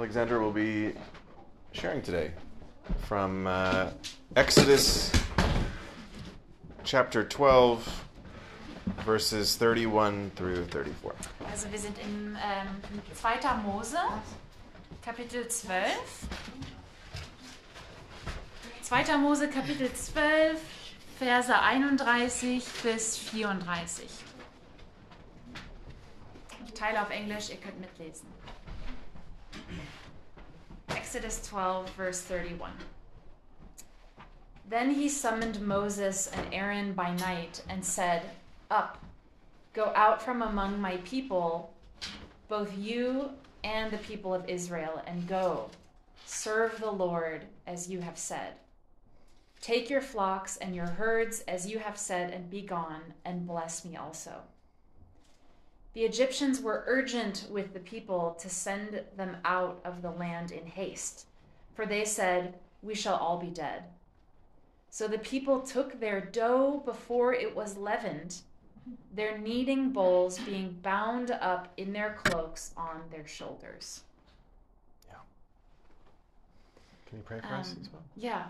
Alexander will be sharing today from uh, Exodus chapter 12, verses 31 through 34. Also wir sind im ähm, 2. Mose, Kapitel 12. 2. Mose, Kapitel 12, Verse 31 bis 34. Ich teile auf Englisch, ihr könnt mitlesen. Exodus 12, verse 31. Then he summoned Moses and Aaron by night and said, Up, go out from among my people, both you and the people of Israel, and go, serve the Lord as you have said. Take your flocks and your herds as you have said, and be gone, and bless me also. The Egyptians were urgent with the people to send them out of the land in haste, for they said, We shall all be dead. So the people took their dough before it was leavened, their kneading bowls being bound up in their cloaks on their shoulders. Yeah. Can you pray for us Um, as well? Yeah.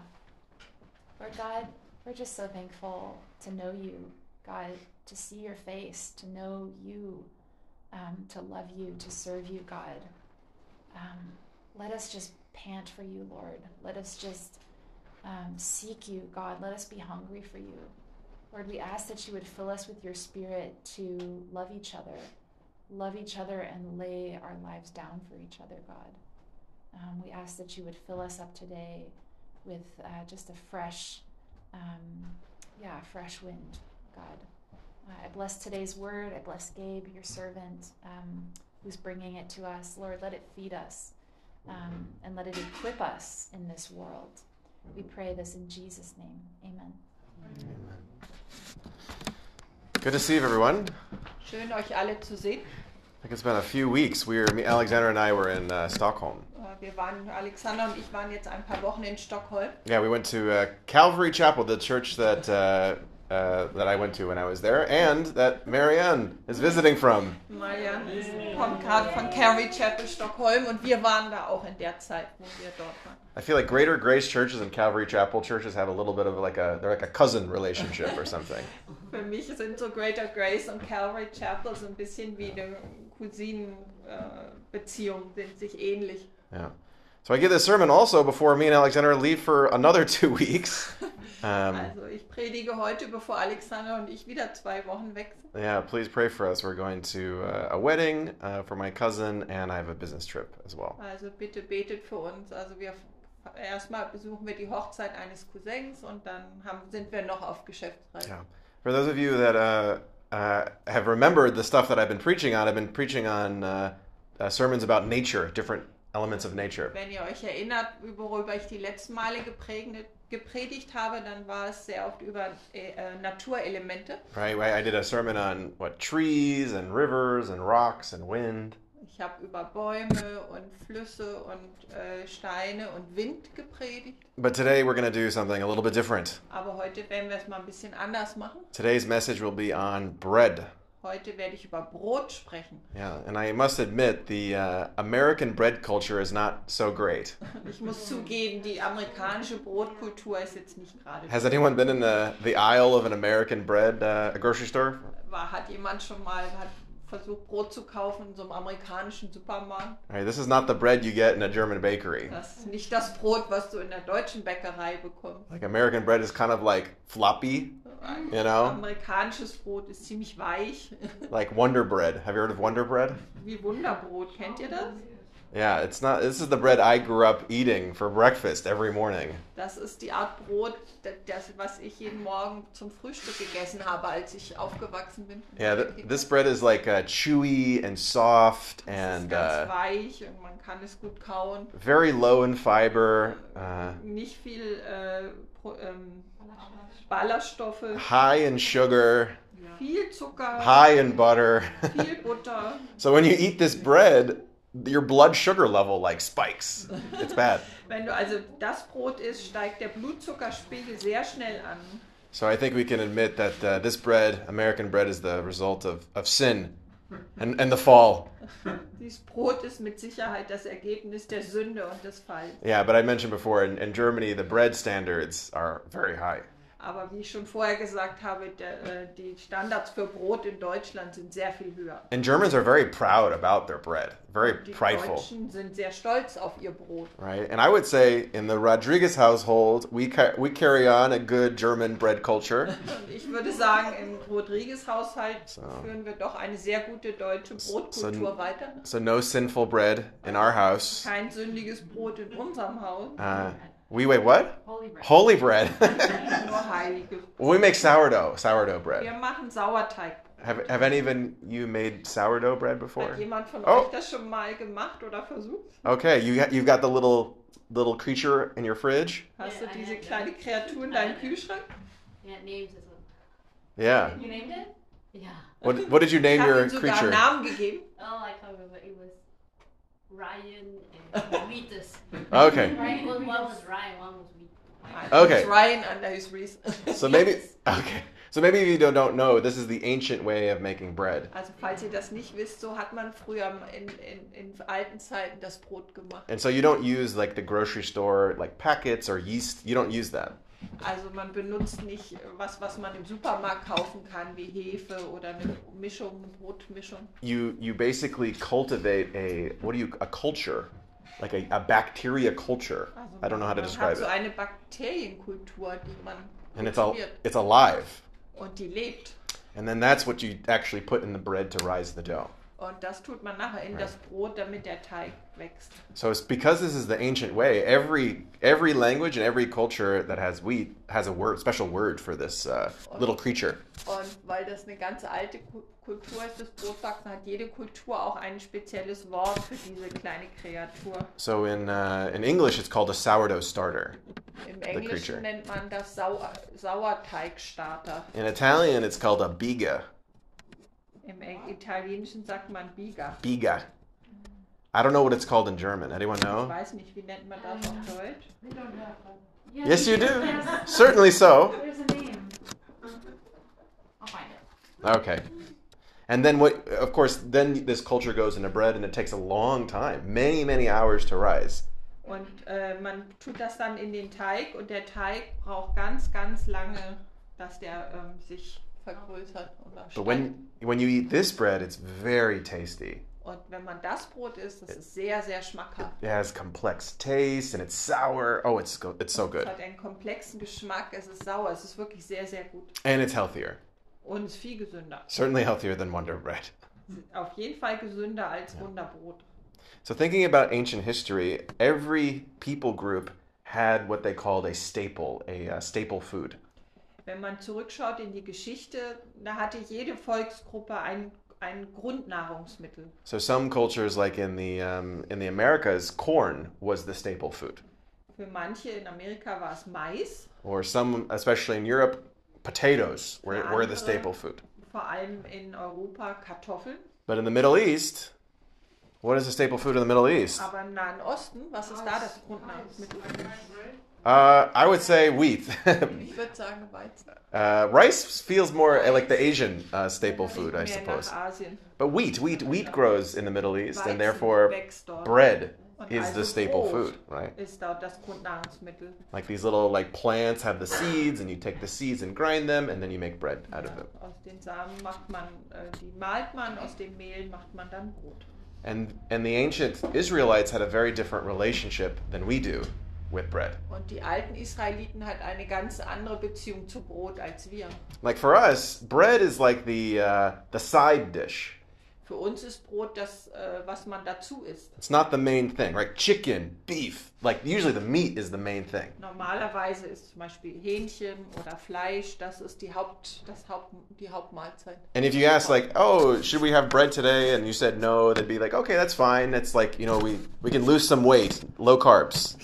Lord God, we're just so thankful to know you, God, to see your face, to know you, um, to love you, to serve you, God. Um, let us just pant for you, Lord. Let us just um, seek you, God. Let us be hungry for you. Lord, we ask that you would fill us with your spirit to love each other, love each other, and lay our lives down for each other, God. Um, we ask that you would fill us up today with uh, just a fresh, um, yeah, fresh wind, God. Uh, I bless today's word. I bless Gabe, your servant, um, who's bringing it to us. Lord, let it feed us um, and let it equip us in this world. We pray this in Jesus' name. Amen. Good to see you, everyone. Schön, euch alle zu sehen. I think it's been a few weeks. We were, Alexander and I were in uh, Stockholm. Äh, Wir waren, Alexander und ich waren jetzt ein paar Wochen in Stockholm. Yeah, we went to uh, Calvary Chapel, the church that uh, uh, that I went to when I was there, and that Marianne is visiting from. Marian kommt gerade von Chapel, Stockholm und wir waren da auch in der Zeit, wo wir dort waren. I feel like Greater Grace churches and Calvary Chapel churches have a little bit of like a they're like a cousin relationship or something. Für mich sind so Greater Grace und Calvary Chapel so ein bisschen wie eine Cousinenbeziehung, sind sich ähnlich. Yeah. So I give this sermon also before me and Alexander leave for another two weeks. Um, Also ich predige heute, bevor Alexander und ich wieder zwei Wochen weg sind. yeah, please pray for us. We're going to uh, a wedding uh, for my cousin, and I have a business trip as well. Also bitte betet für uns. Also wir erstmal besuchen wir die Hochzeit eines Cousins und dann haben, sind wir noch auf Geschäftsreise. Yeah. For those of you that uh, uh, have remembered the stuff that I've been preaching on, I've been preaching on uh, uh, sermons about nature, different elements of nature. Wenn ihr euch erinnert, worüber ich die letzten Male geprägt, gepredigt habe, dann war es sehr oft über äh, äh, Naturelemente. Right? I I did a sermon on what trees and rivers and rocks and wind. Ich habe über Bäume und Flüsse und äh, Steine und Wind gepredigt. But today we're going to do something a little bit different. Aber heute werden wir es mal ein bisschen anders machen. Today's message will be on bread. Heute werde ich über Brot sprechen. Yeah, and I must admit the uh, American bread culture is not so great. Ich muss zugeben, die amerikanische Brotkultur ist jetzt nicht gerade. Has anyone been in the, the aisle of an American bread uh, grocery store? War, hat jemand schon mal hat versucht, Brot zu kaufen in so einem amerikanischen Supermarkt? Right, this is not the bread you get in a German bakery. Das ist nicht das Brot, was du in der deutschen Bäckerei bekommst. Like American bread is kind of like floppy, You know? amerikanisches Brot ist ziemlich weich. like Wonder Bread. Have you heard of Wonder Bread? Wie Wunderbrot, kennt ihr das? Yeah, it's not. This is the bread I grew up eating for breakfast every morning. Das ist die Art Brot, das, das, was ich jeden Morgen zum Frühstück gegessen habe, als ich aufgewachsen bin. Yeah, th- this bread is like uh, chewy and soft ist and ganz uh, weich und man kann es gut kauen. very low in fiber, uh, Nicht viel äh, Pro, ähm, Ballaststoffe, high in sugar, viel Zucker, high in butter. viel Butter. so when you eat this bread, your blood sugar level like spikes. It's bad. Wenn du also das Brot isst, steigt der Blutzuckerspiegel sehr schnell an. So I think we can admit that uh, this bread, American bread, is the result of, of sin and, and the fall. Dieses Brot ist mit Sicherheit das Ergebnis der Sünde und des Falls. Yeah, but I mentioned before in, in Germany, the bread standards are very high. Aber wie ich schon vorher gesagt habe, der, äh, die Standards für Brot in Deutschland sind sehr viel höher. And Germans are very proud about their bread, very Die prideful, Deutschen sind sehr stolz auf ihr Brot. right? And I would say in the Rodriguez household, we, ca- we carry on a good German bread culture. Ich würde sagen, im Rodriguez-Haushalt So. führen wir doch eine sehr gute deutsche Brotkultur so- weiter. So no sinful bread in our house. Kein sündiges Brot in unserem Haus, Uh, we wait, what? Holy bread. Holy bread. we make sourdough, sourdough bread. Wir machen Sauerteig. Have, have any of you made sourdough bread before? Hat jemand von Oh. euch das schon mal gemacht oder versucht? Okay, you you've got the little little creature in your fridge. Hast du diese kleine. Kreatur in deinem Kühlschrank? Yeah, names as well. Yeah. You named it? Yeah. What what did you name your ihm sogar creature? einen Namen gegeben. Oh, I can't remember. It was Ryan and Wheatus. Okay. Right? One, one was Ryan, one was Wheat. Okay. It's Ryan and there's Reese. So maybe okay. So maybe if you don't, don't know, this is the ancient way of making bread. Also falls ihr das nicht wisst, so hat man früher in, in, in alten Zeiten das Brot gemacht. And so you don't use like the grocery store like packets or yeast. You don't use that. Also man benutzt nicht was, was man im Supermarkt kaufen kann, wie Hefe oder eine Mischung, eine Brotmischung. You you basically cultivate a what do you a culture, like a, a bacteria culture. Also I don't know how to man describe hat so it. eine Bakterienkultur, die man And it's all it's alive. und die lebt. And then that's what you actually put in the bread to rise the dough. Und das tut man nachher in Right. das Brot, damit der Teig wächst. So it's because this is the ancient way. Every every language and every culture that has wheat has a word, special word for this uh, little creature. Und weil das eine ganz alte Kultur ist, das Brotbacken, hat jede Kultur auch ein spezielles Wort für diese kleine Kreatur. So in uh, in English, it's called a sourdough starter. Im. Englischen nennt man das Sau Sauerteigstarter. In Italian, it's called a biga. Im Italienischen sagt man Biga. Biga. I don't know what it's called in German. Anyone Ich know? weiß nicht, wie nennt man das auf Deutsch? We don't have one. Yes, you do. Certainly so. there's a name. I'll find it. Okay. And then what? Of course, then this culture goes into bread, and it takes a long time, many many hours to rise. Und äh, man tut das dann in den Teig und der Teig braucht ganz, ganz lange, dass der ähm, sich vergrößert oder But when when you eat this bread, it's very tasty. Und wenn man das Brot isst, das ist sehr, sehr schmackhaft. It has complex taste, and it's sour. Oh, it's go- it's so Es good, hat einen komplexen Geschmack, es ist sauer, es ist wirklich sehr, sehr gut. and it's healthier. Und es ist viel gesünder. Certainly healthier than Wonder Bread. Auf jeden Fall gesünder als Wunderbrot. So thinking about ancient history, every people group had what they called a staple, a uh, staple food. Wenn man zurückschaut in die Geschichte, da hatte jede Volksgruppe ein, ein Grundnahrungsmittel. So some cultures, like in the um, in the Americas, corn was the staple food, Für manche in Amerika war es Mais, or some, especially in Europe, potatoes were, were the staple food. vor allem in Europa Kartoffeln. But in the Middle East, what is the staple food in the Middle East? Aber im Nahen Osten, was ist da das Grundnahrungsmittel? Uh, I would say wheat. Ich würde sagen Weizen. uh, rice feels more like the Asian uh, staple food, I suppose. But wheat, wheat, wheat grows in the Middle East, and therefore bread is the staple food, right? Ist dort das Grundnahrungsmittel. Like these little like plants have the seeds, and you take the seeds and grind them, and then you make bread out of them. Aus den Samen macht man, äh, die malt man, aus dem Mehl macht man dann Brot. And and the ancient Israelites had a very different relationship than we do with bread. Und die alten Israeliten hatten eine ganz andere Beziehung zu Brot als wir. Like for us, bread is like the uh, the side dish. Für uns ist Brot das, äh, was man dazu isst. It's not the main thing, right? Chicken, beef, like usually the meat is the main thing. Normalerweise ist zum Beispiel Hähnchen oder Fleisch, das ist die, Haupt, das Haupt, die Hauptmahlzeit. And if you ask like, "Oh, should we have bread today?" and you said no, they'd be like, "Okay, that's fine. It's like, you know, we we can lose some weight, low carbs."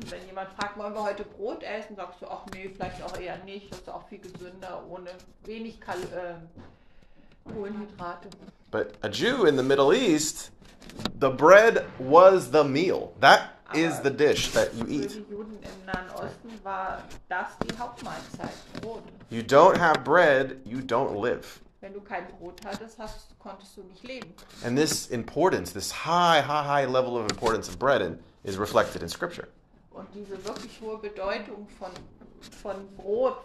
Und wenn jemand fragt, wollen wir heute Brot essen, sagst du, ach nee, vielleicht auch eher nicht, das ist auch viel gesünder, ohne wenig Kal äh, Kohlenhydrate. But a Jew in the Middle East, the bread was the meal. That is the dish that you eat. You don't have bread, you don't live. Wenn du kein Brot hattest, hast, konntest du nicht leben. And this importance, this high, high, high level of importance of bread in, is reflected in Scripture. Und diese wirklich hohe Bedeutung von, von Brot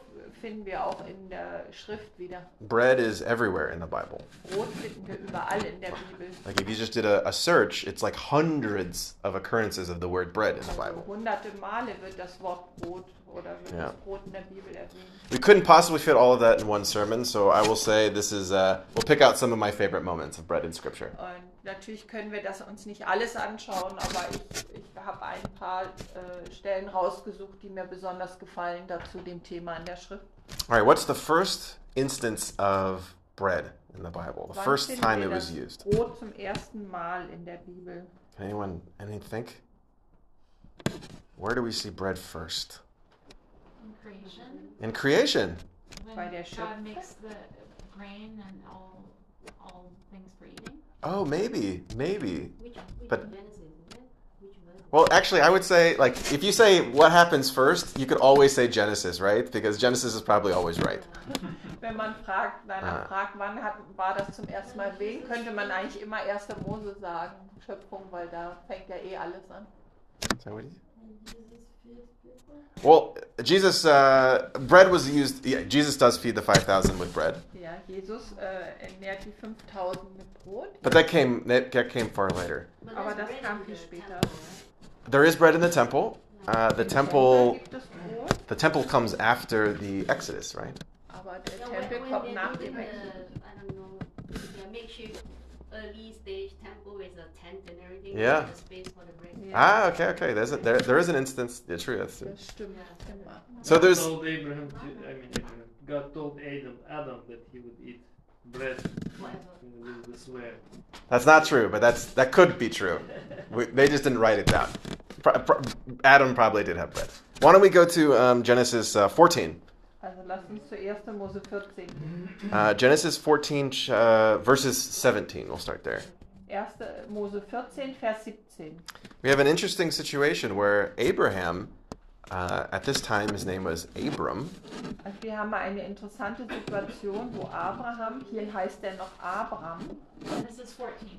finden wir auch in der Schrift wieder. Bread is everywhere in the Bible. Brot finden wir überall in der Bibel. Like if you just did a, a search, it's like hundreds of occurrences of the word bread in the Also Bible. hunderte Male wird das Wort Brot oder wird Ja. das Brot in der Bibel erwähnt. We couldn't possibly fit all of that in one sermon, so I will say this is, uh, we'll pick out some of my favorite moments of bread in Scripture. Und natürlich können wir das uns nicht alles anschauen, aber ich, ich habe ein paar äh, Stellen rausgesucht, die mir besonders gefallen dazu dem Thema in der Schrift. All right, what's the first instance of bread in the Bible? The Wann first time it was used? Brot zum ersten Mal in der Bibel. Anyone, anyone think? Where do we see bread first? In creation, In creation. when Bei der God makes the grain and all all things for eating. Oh, maybe, maybe. Which, which But- Genesis is it? Which verse? Well, actually, I would say, like, if you say what happens first, you could always say Genesis, right? Because Genesis is probably always right. Wenn man fragt, danach Ah. fragt, wann hat, war das zum ersten Mal erwähnt, könnte man eigentlich immer 1. Mose sagen, Schöpfung, weil da fängt ja eh alles an. Is that what you- And Jesus feeds people? Well, Jesus, uh, bread was used. Yeah, Jesus does feed the five thousand with bread, Ja, Jesus äh, ernährt die 5000 mit Brot. but that came that that came far later. Aber there's das bread kam in viel the später. temple. There is bread in the temple. Uh, the Im temple, gibt es Brot, the temple comes after the Exodus, right? aber der Tempel when, when kommt nach dem Exodus. I don't know, the makeshift early stage temple with tent and everything. Yeah. with The space for the bread. Ja, Ah, okay, okay. There's a, there there is an instance. Yeah, true. That's true. das stimmt Ja. So God there's told Abraham to, I mean Abraham, God told Adam, Adam that he would eat bread with the swear. that's not true, but that's that could be true. We, they just didn't write it down. Pro, pro, Adam probably did have bread. Why don't we go to um, Genesis uh, 14? Also lasst uns zu 1. Mose 14. Uh, Genesis 14, uh, verses 17. We'll start there. 1. Mose 14, Vers 17. We have an interesting situation where Abraham, uh, at this time, his name was Abram, Also wir haben eine interessante Situation, wo Abraham, hier heißt er noch Abraham, Genesis 14,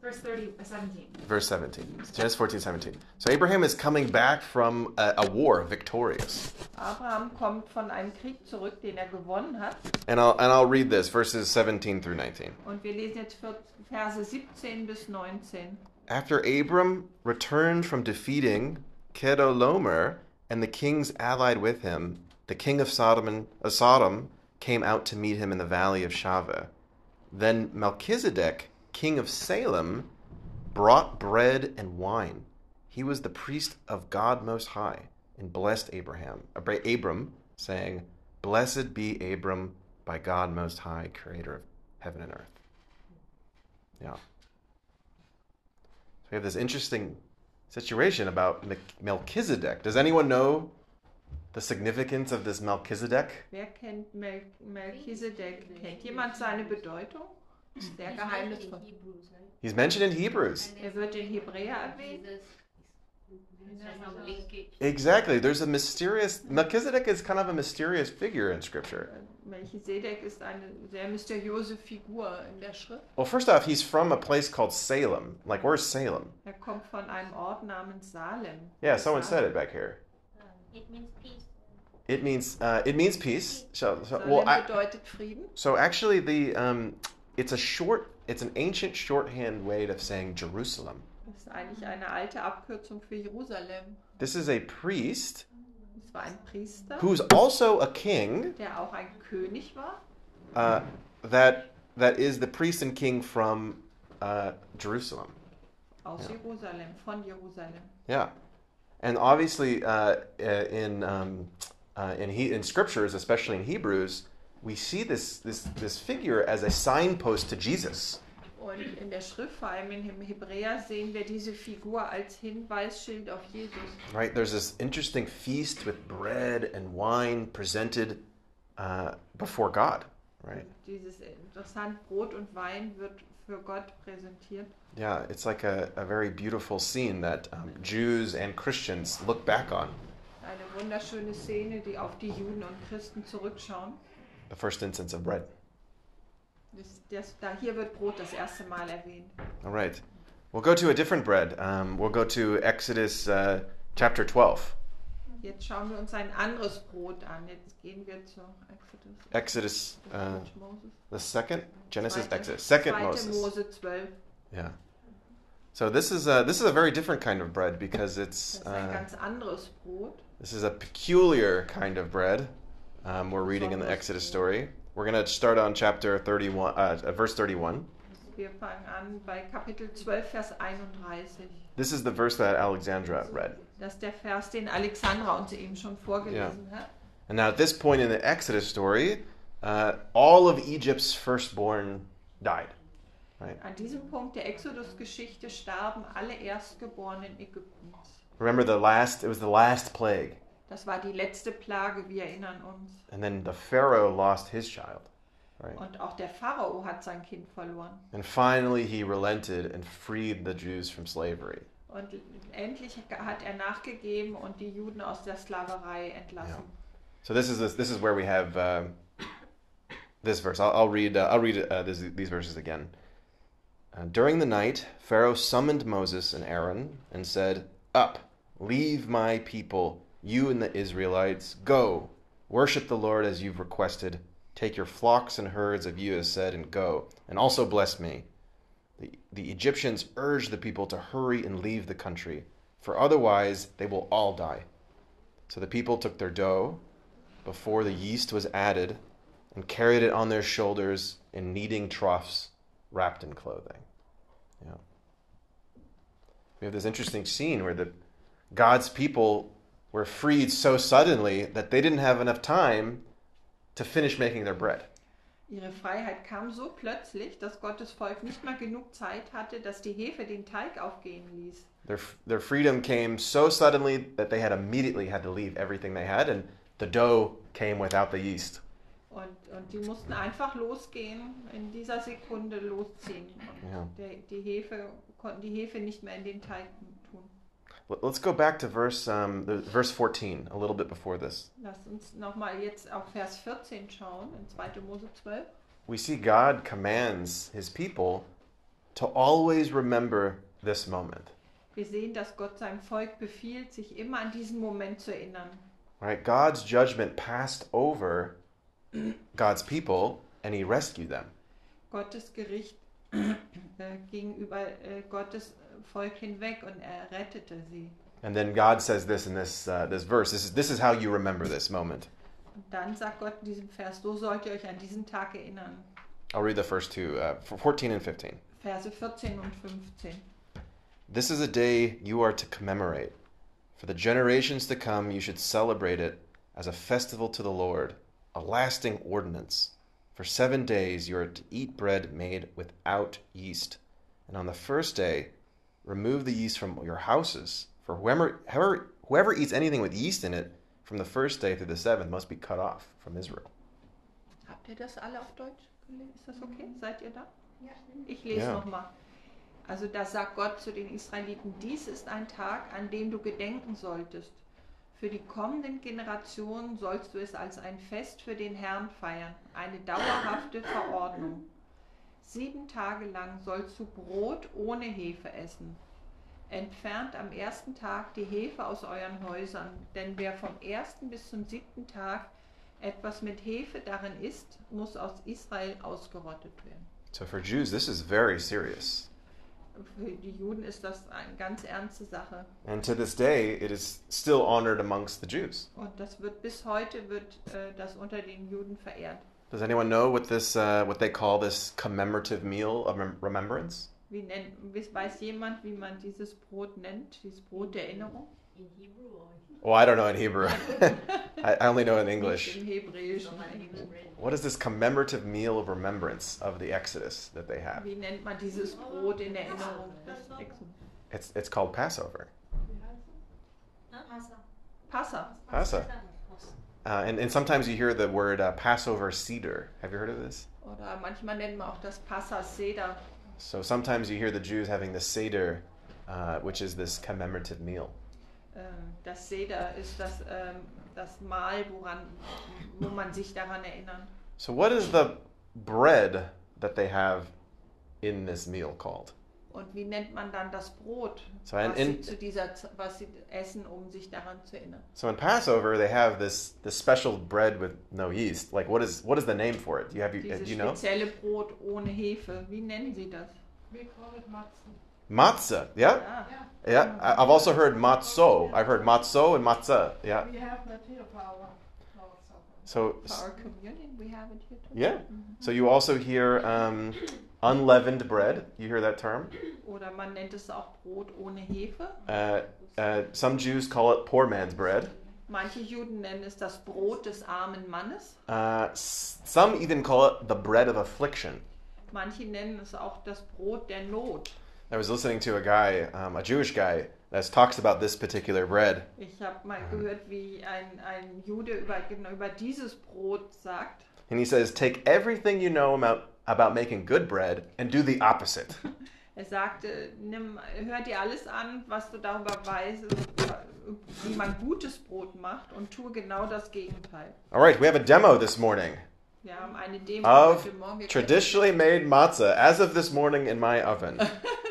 verse 1, verse 30, uh, 17. verse 17. Genesis 14, 17. So Abraham is coming back from a, a war, victorious. Abraham kommt von einem Krieg zurück, den er gewonnen hat. And I'll, and I'll read this, verses 17 through 19. Und wir lesen jetzt Verse 17 bis 19. After Abram returned from defeating Kedorlaomer and the kings allied with him, the king of Sodom, and, of Sodom came out to meet him in the valley of Shaveh. Then Melchizedek, king of Salem, brought bread and wine. He was the priest of God Most High and blessed Abraham, uh, Abram, saying, Blessed be Abram by God Most High, creator of heaven and earth. Yeah. So we have this interesting situation about Melchizedek. Does anyone know the significance of this Melchizedek? Wer kennt Melchizedek? Kennt jemand seine Bedeutung? Ist sehr He's mentioned geheimnisvoll. in Hebrews, right? He's mentioned in Hebrews. Er wird in Hebräer erwähnt. Jesus. There's some linkage. Exactly. There's a mysterious Melchizedek is kind of a mysterious figure in scripture. Melchizedek ist eine sehr mysteriöse Figur in der Schrift. Well, first off, he's from a place called Salem. Like where's Salem? Er kommt von einem Ort namens Salem. Yeah, someone said it back here. Uh, it means peace. It means uh, it means peace. So, so well, I, so actually the um, it's a short it's an ancient shorthand way of saying Jerusalem. Das ist eigentlich eine alte Abkürzung für Jerusalem. This is a priest Es war ein Priester, who's also a king der auch ein König war. uh, that that is the priest and king from uh, Jerusalem. Aus Ja. Jerusalem, von Jerusalem. Yeah, and obviously uh, uh, in um, uh, in he- in scriptures, especially in Hebrews, we see this this this figure as a signpost to Jesus. Und in der Schrift, vor allem im Hebräer, sehen wir diese Figur als Hinweisschild auf Jesus. Right? There's this interesting feast with bread and wine presented uh, before God. Right? Dieses interessant Brot und Wein wird für Gott präsentiert. Yeah, it's like a, a very beautiful scene that um, Jews and Christians look back on. Eine wunderschöne Szene, die auf die Juden und Christen zurückschauen. The first instance of bread. Das, das, da hier wird Brot das erste Mal erwähnt. All right. We'll go to a different bread. Um, we'll go to Exodus uh, chapter 12. Jetzt schauen wir uns ein anderes Brot an. Jetzt gehen wir zu Exodus. Exodus, uh, the second? Genesis, Zweite- Exodus. Second Moses. Mose 12. Yeah. So this is a, this is a very different kind of bread because it's Das ist ein uh, ganz anderes Brot. this is a peculiar kind of bread. Um, we're reading in the Exodus story. We're gonna start on chapter 31, uh, uh, verse 31. Wir fangen an bei Kapitel 12, Vers 31. This is the verse that Alexandra read. Das der Vers, den Alexandra uns eben schon vorgelesen hat. And now at this point in the Exodus story, uh, all of Egypt's firstborn died. An diesem Punkt der Exodus-Geschichte starben alle Erstgeborenen Ägyptens. Remember the last? It was the last plague, Das war die letzte Plage, wir erinnern uns. and then the Pharaoh lost his child, right? Und auch der Pharao hat sein Kind verloren. And finally, he relented and freed the Jews from slavery. Und endlich hat er nachgegeben und die Juden aus der Sklaverei entlassen. So this is this, this is where we have um, this verse. I'll, I'll read. Uh, I'll read uh, this, these verses again. Uh, During the night, Pharaoh summoned Moses and Aaron and said, "Up, leave my people, you and the Israelites. Go, worship the Lord as you've requested. Take your flocks and herds of you as said, and go, and also bless me." The, the Egyptians urged the people to hurry and leave the country, for otherwise they will all die. So the people took their dough before the yeast was added and carried it on their shoulders in kneading troughs wrapped in clothing. Yeah. We have this interesting scene where the God's people were freed so suddenly that they didn't have enough time to finish making their bread. Ihre Freiheit kam so plötzlich, dass Gottes Volk nicht mal genug Zeit hatte, dass die Hefe den Teig aufgehen ließ. Their, their freedom came so suddenly that they had immediately had to leave everything they had, and the dough came without the yeast. Und, und die mussten einfach losgehen, in dieser Sekunde losziehen. Und Ja. der, die Hefe, konnten die Hefe nicht mehr in den Teig Let's go back to verse um, the, verse 14, a little bit before this. Lasst uns nochmal jetzt auf Vers 14 schauen, in 2. Mose 12. We see God commands his people to always remember this moment. Wir sehen, dass Gott seinem Volk befiehlt, sich immer an diesen Moment zu erinnern. Right? God's judgment passed over God's people and he rescued them. Gottes Gericht äh, gegenüber äh, Gottes Volk hinweg und er rettete sie. And then God says this in this uh, this verse. This is this is how you remember this moment. Und dann sagt Gott in diesem Vers, so sollt ihr euch an diesen Tag erinnern. I'll read the first two, uh, 14 and 15. Verse 14 und 15. This is a day you are to commemorate. For the generations to come, you should celebrate it as a festival to the Lord, a lasting ordinance. For seven days you are to eat bread made without yeast. And on the first day, remove the yeast from your houses. For whoever, whoever, whoever eats anything with yeast in it from the first day through the seventh must be cut off from Israel. Habt ihr das alle auf Deutsch gelesen? Ist das okay? Seid ihr da? Ja. Ich lese Ja. nochmal. Also da sagt Gott zu den Israeliten, dies ist ein Tag, an dem du gedenken solltest. Für die kommenden Generationen sollst du es als ein Fest für den Herrn feiern, eine dauerhafte Verordnung. Sieben Tage lang sollst du Brot ohne Hefe essen. Entfernt am ersten Tag die Hefe aus euren Häusern, denn wer vom ersten bis zum siebten Tag etwas mit Hefe darin isst, muss aus Israel ausgerottet werden. So for Jews, this is very serious. Für die Juden ist das eine ganz ernste Sache. And to this day, it is still honored amongst the Jews. Und das wird bis heute wird äh, das unter den Juden verehrt. Does anyone know what this, uh, what they call this commemorative meal of rem- remembrance? Wie nennt, weiß jemand, wie man dieses Brot nennt, dieses Brot der Erinnerung? In Hebrew or Well, I don't know in Hebrew. I, I only know in English. Im Hebräischen. somebody who read. What is this commemorative meal of remembrance of the Exodus that they have? Wie nennt man dieses Brot in Erinnerung des It's, it's called Passover. Passa. Passa. Uh, and, and sometimes you hear the word uh, Passover seder. Have you heard of this? Oder manchmal nennt man auch das Passa Seder. So sometimes you hear the Jews having the seder, uh, which is this commemorative meal. Ähm, Das Seder ist das, ähm, das Mahl, woran, wo man sich daran erinnert. So what is the bread that they have in this meal called? Und wie nennt man dann das Brot, So in, was, sie in zu dieser, was sie essen, um sich daran zu erinnern? so in Passover they have this this special bread with no yeast. Like what is what is the name for it? Do you have you Dieses do you know? spezielle Brot ohne Hefe. Wie nennen sie das? We call it matzah. Matzah. Yeah. Ja. Yeah. I- I've also heard matzo. I've heard matzo and matzah. Yeah. We have that here for our, our supper. So For our communion, we have it here too. yeah. So you also hear um, unleavened bread. You hear that term? Oder man nennt es auch Brot ohne Hefe. Uh, uh, some Jews call it poor man's bread. Manche Juden nennen es das Brot des armen Mannes. Uh, some even call it the bread of affliction. Manche nennen es auch das Brot der Not. I was listening to a guy, um, a Jewish guy, that talks about this particular bread. Ich habe mal gehört, wie ein, ein Jude über, genau über dieses Brot sagt. And he says, Take everything you know about, about making good bread and do the opposite. Er sagte, nimm, hör dir alles an, was du darüber weißt, wie man gutes Brot macht und tue genau das Gegenteil. All right, we have a demo this morning Wir haben eine Demo of heute Morgen traditionally made matzah as of this morning in my oven.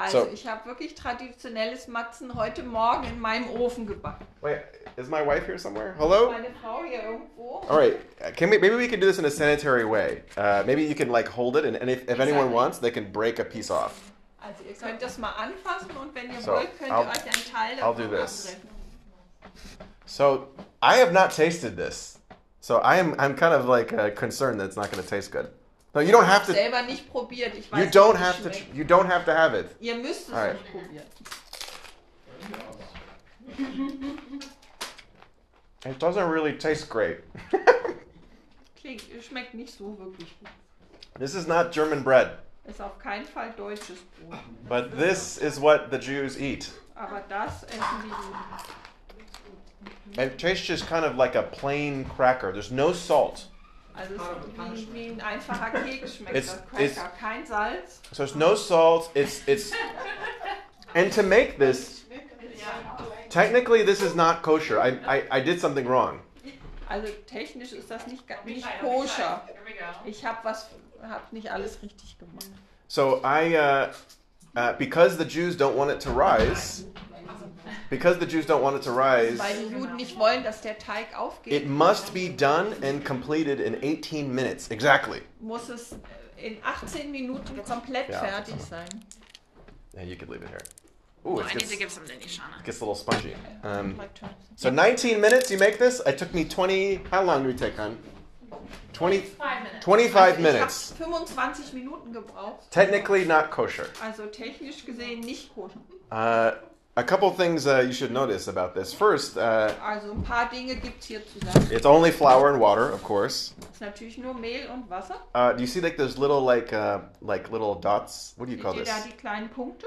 Also So- ich habe wirklich traditionelles Matzen heute Morgen in meinem Ofen gebacken. Wait, is my wife here somewhere? Hello? Meine Frau hier irgendwo. All right, can we, maybe we can do this in a sanitary way. Uh, maybe you can like hold it, and, and if, if anyone wants, they can break a piece off. Also ihr könnt das mal anfassen und wenn ihr So, wollt, könnt I'll- ihr euch einen Teil I'll davon do this. abbrechen. So I have not tasted this, so I am I'm kind of like uh, concerned that it's not going to taste good. No, you don't have to. Selber nicht probiert. Ich weiß You don't have to. schmeckt. You don't have to have it. Ihr müsst es Alright. nicht probieren. It doesn't really taste great. Klingt, schmeckt nicht so wirklich gut. this is not German bread, Ist auf keinen Fall deutsches Brot. but this is what the Jews eat. Aber das essen die Juden. It tastes just kind of like a plain cracker. There's no salt, Also es ist wie, wie ein einfacher Keks schmeckt It's- das Cracker. Kein Salz. so there's no salt. It's it's. And to make this, technically, this is not kosher. I I, I did something wrong. Also technisch ist das nicht, nicht koscher. Ich habe was, hab nicht alles richtig gemacht. So I, uh, uh, because the Jews don't want it to rise, because the Jews don't want it to rise, Weil die Juden nicht wollen, dass der Teig it must be done and completed in 18 minutes exactly. muss es in 18 Minuten komplett Ja. fertig sein. Yeah, you could leave it here. Ooh, it I need gets, to give some to Nishana. gets a little spongy. Um, My so 19 minutes you make this. It took me 20. How long did we take, hon? 20, Five minutes. 25 Also minutes. 25 Minuten gebraucht. Technically not kosher. Also technisch gesehen nicht koscher. Uh, a couple things uh, you should notice about this. First, uh, Also ein paar Dinge gibt es hier zu sagen. it's only flour and water, of course. Es ist natürlich nur Mehl und Wasser. Uh, do you see like those little like uh, like little dots? What do you Seht call ihr this? da die kleinen Punkte?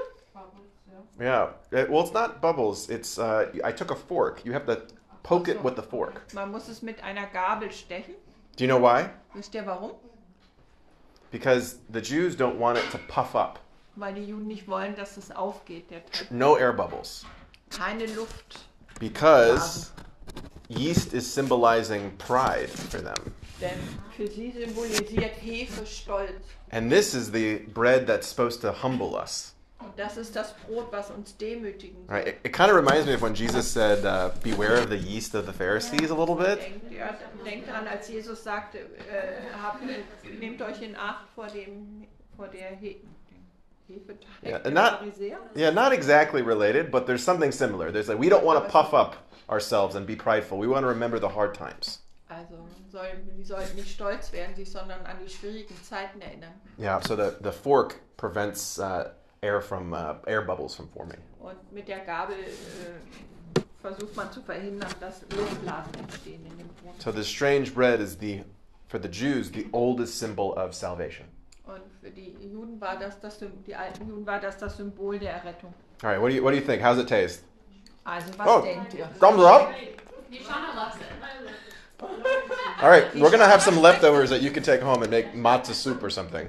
Yeah. Uh, well, it's not bubbles. It's uh, I took a fork. You have to poke it with the fork. Man muss es mit einer Gabel stechen. Do you know why? Wisst ihr warum? Because the Jews don't want it to puff up. Weil die Juden nicht wollen, dass es aufgeht, No air bubbles. Keine Luft. Because yeast is symbolizing pride for them. Denn für sie symbolisiert Hefe Stolz. And this is the bread that's supposed to humble us. Und das ist das Brot, was uns demütigen soll. Right? It, it kind of reminds me of when Jesus said, uh, "Beware of the yeast of the Pharisees," a little bit. Denkt, ja, denkt daran, als Jesus sagte, äh, habt, nehmt euch in Acht vor, dem, vor der He Yeah, der not- Yeah, not exactly related, but there's something similar. There's like we don't want to puff up ourselves and be prideful. We want to remember the hard times. Also soll, die sollten nicht stolz werden, sich sondern an die schwierigen Zeiten erinnern. Yeah. So the the fork prevents uh, air from uh, air bubbles from forming. Und mit der Gabel äh, versucht man zu verhindern, dass Luftblasen entstehen in dem Brot. So the strange bread is the for the Jews the oldest symbol of salvation. Für die Juden war das, das die alten Juden war das das Symbol der Errettung. All right. What do you what do you think? How's it taste? Also was Oh. denkt ihr? Thumbs up. Nishana loves it. All right. We're gonna have some leftovers that you can take home and make matzo soup or something.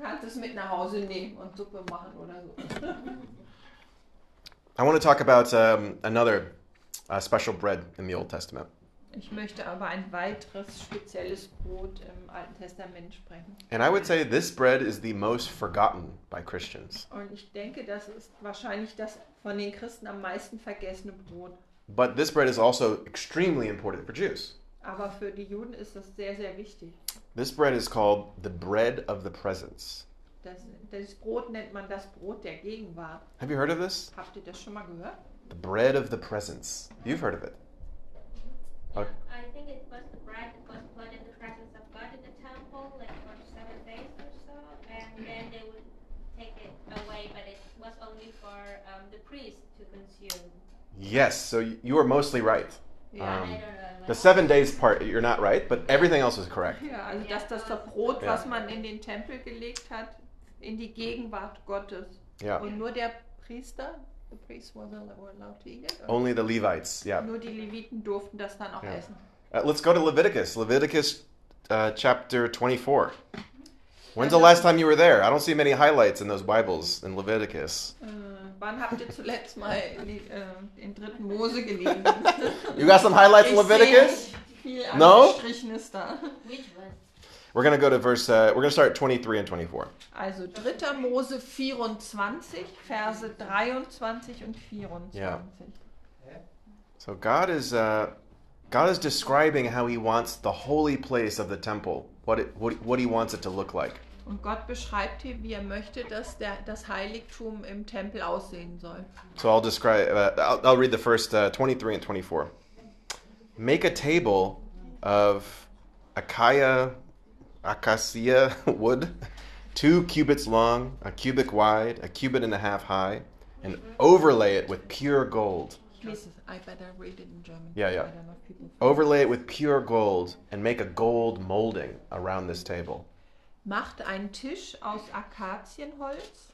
Kannst es mit nach Hause nehmen und Suppe machen oder so. I want to talk about um, another uh, special bread in the Old Testament. Ich möchte aber ein weiteres spezielles Brot im Alten Testament sprechen. And I would say this bread is the most forgotten by Christians. Und ich denke, das ist wahrscheinlich das von den Christen am meisten vergessene Brot. But this bread is also extremely important for Jews. Aber für die Juden ist das sehr, sehr wichtig. This bread is called the bread of the presence. Das, das Brot nennt man das Brot der Gegenwart. Have you heard of this? Habt ihr das schon mal gehört? The bread of the presence. You've heard of it. Yeah, Okay. I think it was the bread that was put in the presence of God in the temple, like for seven days or so, and then they would take it away, but it was only for um, the priest to consume. Yes, so you are mostly right. Ja. Um, I don't know. The seven days part, you're not right, but everything else is correct. Ja, also dass das das Brot, Ja. was man in den Tempel gelegt hat, in die Gegenwart Gottes. Yeah. Und nur der Priester, the priest was al- were allowed to eat it, or Only the Levites. Yeah. nur die Leviten durften das dann auch Ja. essen. Uh, let's go to Leviticus. Leviticus uh, chapter 24. When's the last time you were there? I don't see many highlights in those Bibles in Leviticus. Äh, wann habt ihr zuletzt mal li- äh, dritten Mose gelesen? You got some highlights in Leviticus? No? Which was We're going to go to verse, uh, we're going to start 23 and 24. Also 3. Mose 24, Verse 23 und 24. Ja. So God is, uh, God is describing how he wants the holy place of the temple, what, it, what, what he wants it to look like. Und Gott beschreibt hier, wie er möchte, dass der, das Heiligtum im Tempel aussehen soll. So I'll describe, uh, I'll, I'll read the first uh, 23 and 24. Make a table of acacia, acacia wood, two cubits long, a cubit wide, a cubit and a half high, and overlay it with pure gold. Es. I better read it in German. Yeah, yeah. I don't know if Overlay it with pure gold, and make a gold molding around this table. Macht einen Tisch aus Akazienholz,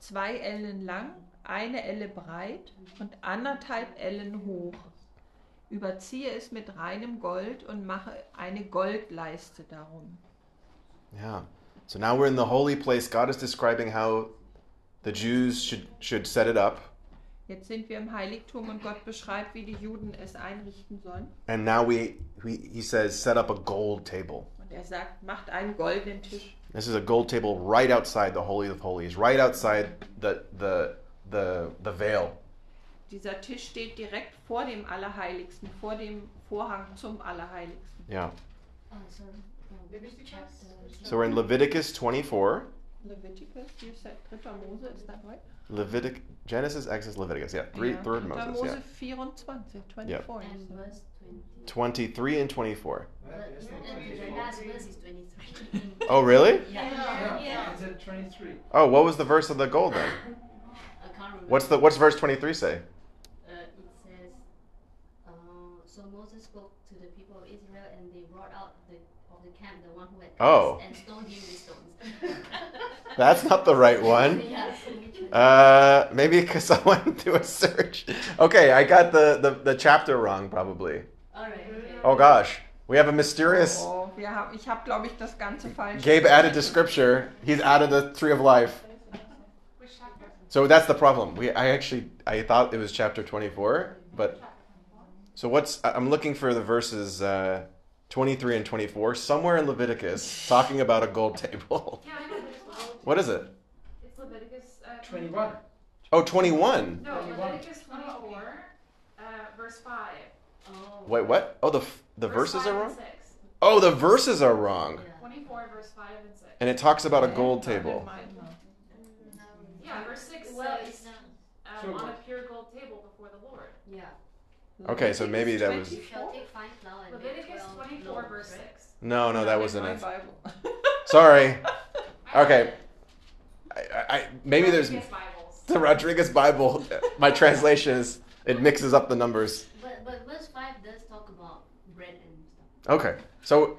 zwei Ellen lang, eine Elle breit und anderthalb Ellen hoch. Überziehe es mit reinem Gold und mache eine Goldleiste darum. Yeah. So now we're in the holy place. God is describing how the Jews should, should set it up. Jetzt sind wir im Heiligtum und Gott beschreibt, wie die Juden es einrichten sollen. And now we, we he says, set up a gold table. Und er sagt, macht einen goldenen Tisch. This is a gold table right outside the Holy of Holies, right outside the the the the veil. Dieser Tisch steht direkt vor dem Allerheiligsten, vor dem Vorhang zum Allerheiligsten. Yeah. Oh, so chapter. So we're in Leviticus 24. Leviticus, you said 3. Mose, is that right? Levitic Genesis, Exodus, Leviticus. Yeah, three Ja, third 3. Moses. Mose Yeah. 24, 24. Yeah. you And said. verse 20. 23 and 24. The last verse is 23. Oh, really? yeah. Yeah. It's at 23. Oh, what was the verse of the gold then? I can't remember. What's the what's verse 23 say? Uh, it says, uh, so Moses spoke to the people of Israel, and they brought out the, of the camp the one who had Oh. pierced and stoned him with stones. That's not the right one. yeah, so which one? Uh, maybe because I went to a search. Okay, I got the, the, the chapter wrong probably. All right. Oh gosh, we have a mysterious. Oh, wir haben, ich habe, glaube ich, das Ganze falsch. Gabe added to scripture. He's added the tree of life. So that's the problem. We I actually I thought it was chapter 24, but so what's I- I'm looking for the verses uh, 23 and 24 somewhere in Leviticus talking about a gold table. Yeah, I know, but it's not- What is it? It's Leviticus uh, 21. Oh, 21. No, 21. Leviticus 24, uh, verse 5. Oh. Wait, what? Oh, the the Verse verses are wrong. 6. Oh, the verses are wrong. Yeah. 24, verse 5 and 6. And it talks about a gold table. yeah, verse 6 says, it's not. um, So- on a pure gold table before the Lord. Yeah. Okay, so maybe that was- You 24? shall take fine flour and make Leviticus 24, verse 6. No, no, that wasn't it. Sorry. Okay. I, I, I- maybe there's the Rodriguez Bible. My translation is it mixes up the numbers. But, but verse 5 does talk about bread and stuff. Okay, so